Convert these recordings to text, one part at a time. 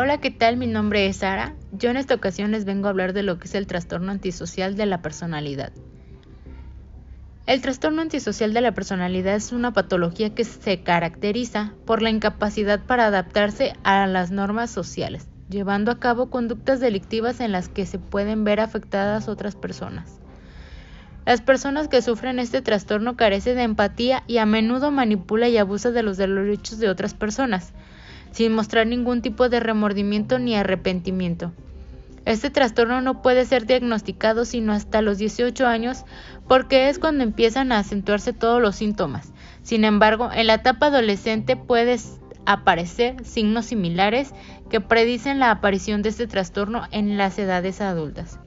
Hola, ¿qué tal? Mi nombre es Sara. Yo en esta ocasión les vengo a hablar de lo que es el trastorno antisocial de la personalidad. El trastorno antisocial de la personalidad es una patología que se caracteriza por la incapacidad para adaptarse a las normas sociales, llevando a cabo conductas delictivas en las que se pueden ver afectadas otras personas. Las personas que sufren este trastorno carecen de empatía y a menudo manipula y abusa de los derechos de otras personas, sin mostrar ningún tipo de remordimiento ni arrepentimiento. Este trastorno no puede ser diagnosticado sino hasta los 18 años porque es cuando empiezan a acentuarse todos los síntomas. Sin embargo, en la etapa adolescente pueden aparecer signos similares que predicen la aparición de este trastorno en las edades adultas.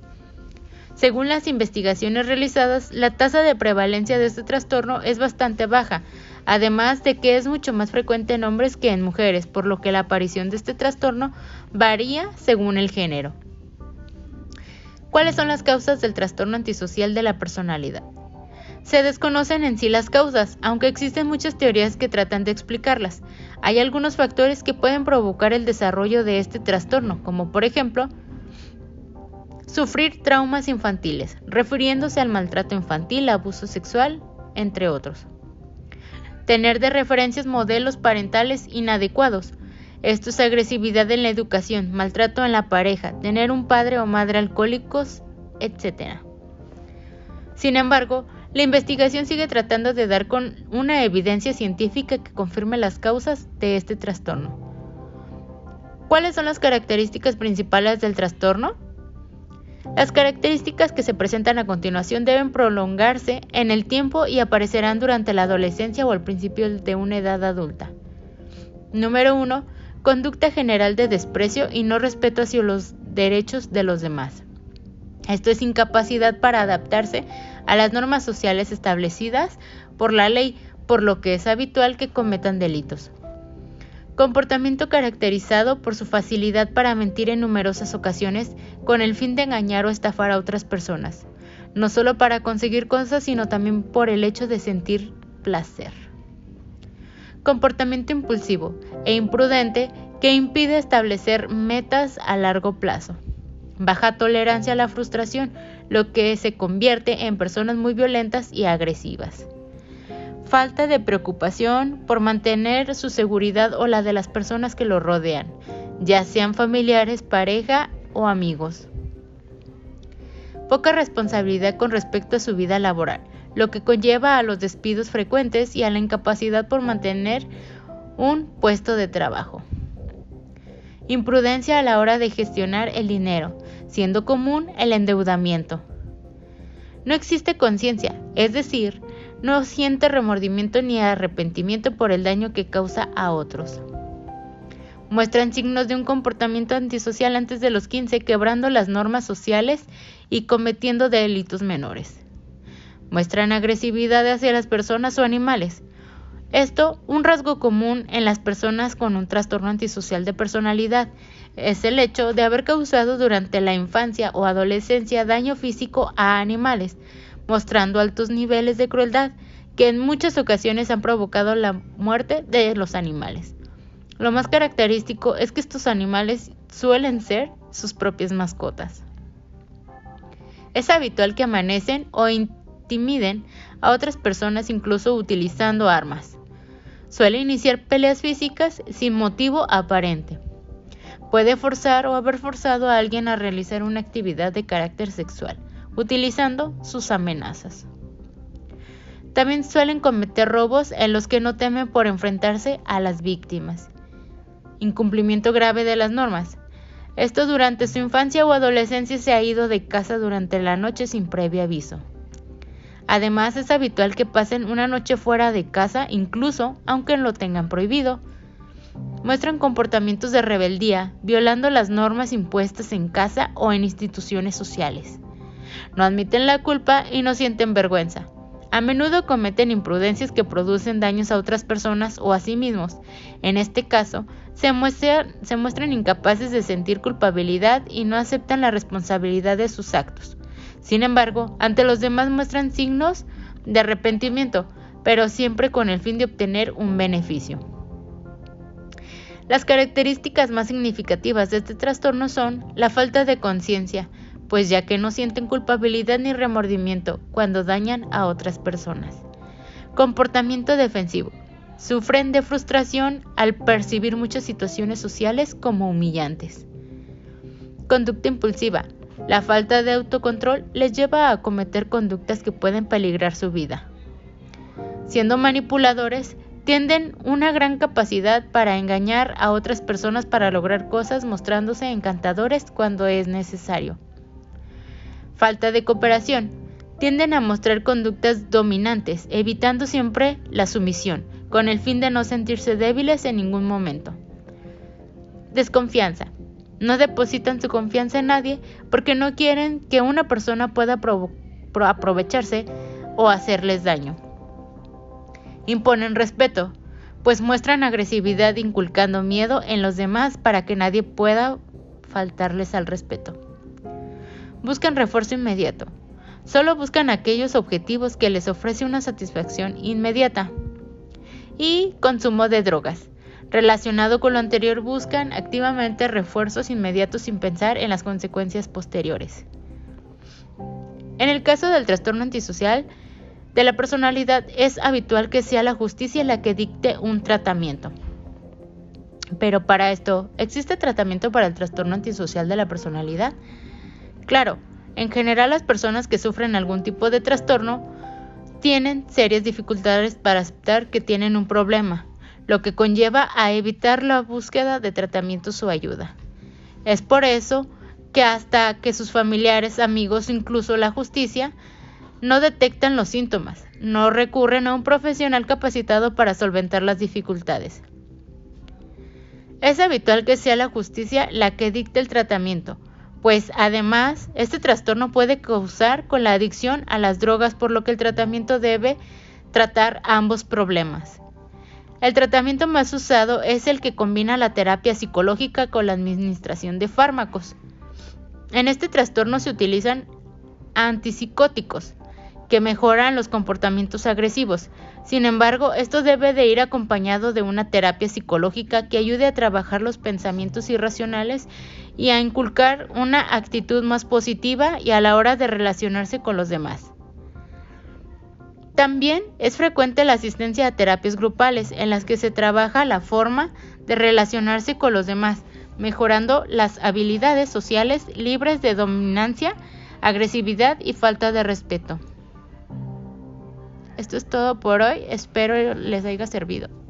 Según las investigaciones realizadas, la tasa de prevalencia de este trastorno es bastante baja, además de que es mucho más frecuente en hombres que en mujeres, por lo que la aparición de este trastorno varía según el género. ¿Cuáles son las causas del trastorno antisocial de la personalidad? Se desconocen en sí las causas, aunque existen muchas teorías que tratan de explicarlas. Hay algunos factores que pueden provocar el desarrollo de este trastorno, como por ejemplo, sufrir traumas infantiles, refiriéndose al maltrato infantil, abuso sexual, entre otros tener de referencias modelos parentales inadecuados. Esto es agresividad en la educación, maltrato en la pareja, tener un padre o madre alcohólicos, etc. Sin embargo, la investigación sigue tratando de dar con una evidencia científica que confirme las causas de este trastorno. ¿Cuáles son las características principales del trastorno? Las características que se presentan a continuación deben prolongarse en el tiempo y aparecerán durante la adolescencia o al principio de una edad adulta. Número 1. Conducta general de desprecio y no respeto hacia los derechos de los demás. Esto es incapacidad para adaptarse a las normas sociales establecidas por la ley, por lo que es habitual que cometan delitos. Comportamiento caracterizado por su facilidad para mentir en numerosas ocasiones con el fin de engañar o estafar a otras personas, no solo para conseguir cosas, sino también por el hecho de sentir placer. Comportamiento impulsivo e imprudente que impide establecer metas a largo plazo. Baja tolerancia a la frustración, lo que se convierte en personas muy violentas y agresivas falta de preocupación por mantener su seguridad o la de las personas que lo rodean, ya sean familiares, pareja o amigos. Poca responsabilidad con respecto a su vida laboral, lo que conlleva a los despidos frecuentes y a la incapacidad por mantener un puesto de trabajo. Imprudencia a la hora de gestionar el dinero, siendo común el endeudamiento. No existe conciencia, es decir, no siente remordimiento ni arrepentimiento por el daño que causa a otros. Muestran signos de un comportamiento antisocial antes de los 15, quebrando las normas sociales y cometiendo delitos menores. Muestran agresividad hacia las personas o animales. Esto, un rasgo común en las personas con un trastorno antisocial de personalidad, es el hecho de haber causado durante la infancia o adolescencia daño físico a animales, mostrando altos niveles de crueldad que en muchas ocasiones han provocado la muerte de los animales. Lo más característico es que estos animales suelen ser sus propias mascotas. Es habitual que amanecen o intimiden a otras personas incluso utilizando armas. Suele iniciar peleas físicas sin motivo aparente. Puede forzar o haber forzado a alguien a realizar una actividad de carácter sexual utilizando sus amenazas. También suelen cometer robos en los que no temen por enfrentarse a las víctimas. Incumplimiento grave de las normas. Esto durante su infancia o adolescencia se ha ido de casa durante la noche sin previo aviso. Además es habitual que pasen una noche fuera de casa incluso aunque lo tengan prohibido. Muestran comportamientos de rebeldía, violando las normas impuestas en casa o en instituciones sociales no admiten la culpa y no sienten vergüenza. A menudo cometen imprudencias que producen daños a otras personas o a sí mismos. En este caso, se muestran, incapaces de sentir culpabilidad y no aceptan la responsabilidad de sus actos. Sin embargo, ante los demás muestran signos de arrepentimiento, pero siempre con el fin de obtener un beneficio. Las características más significativas de este trastorno son la falta de conciencia, pues ya que no sienten culpabilidad ni remordimiento cuando dañan a otras personas. Comportamiento defensivo. Sufren de frustración al percibir muchas situaciones sociales como humillantes. Conducta impulsiva. La falta de autocontrol les lleva a cometer conductas que pueden peligrar su vida. Siendo manipuladores, tienden una gran capacidad para engañar a otras personas para lograr cosas mostrándose encantadores cuando es necesario. Falta de cooperación. Tienden a mostrar conductas dominantes, evitando siempre la sumisión, con el fin de no sentirse débiles en ningún momento. Desconfianza. No depositan su confianza en nadie porque no quieren que una persona pueda aprovecharse o hacerles daño. Imponen respeto, pues muestran agresividad inculcando miedo en los demás para que nadie pueda faltarles al respeto. Buscan refuerzo inmediato. Solo buscan aquellos objetivos que les ofrece una satisfacción inmediata. Y consumo de drogas. Relacionado con lo anterior, buscan activamente refuerzos inmediatos sin pensar en las consecuencias posteriores. En el caso del trastorno antisocial, de la personalidad es habitual que sea la justicia la que dicte un tratamiento. Pero para esto, ¿existe tratamiento para el trastorno antisocial de la personalidad? Claro, en general las personas que sufren algún tipo de trastorno tienen serias dificultades para aceptar que tienen un problema, lo que conlleva a evitar la búsqueda de tratamientos o ayuda. Es por eso que hasta que sus familiares, amigos, incluso la justicia, no detectan los síntomas, no recurren a un profesional capacitado para solventar las dificultades. Es habitual que sea la justicia la que dicte el tratamiento, pues además este trastorno puede causar con la adicción a las drogas, por lo que el tratamiento debe tratar ambos problemas. El tratamiento más usado es el que combina la terapia psicológica con la administración de fármacos. En este trastorno se utilizan antipsicóticos, que mejoran los comportamientos agresivos. Sin embargo, esto debe de ir acompañado de una terapia psicológica que ayude a trabajar los pensamientos irracionales y a inculcar una actitud más positiva y a la hora de relacionarse con los demás. También es frecuente la asistencia a terapias grupales en las que se trabaja la forma de relacionarse con los demás, mejorando las habilidades sociales libres de dominancia, agresividad y falta de respeto. Esto es todo por hoy, espero les haya servido.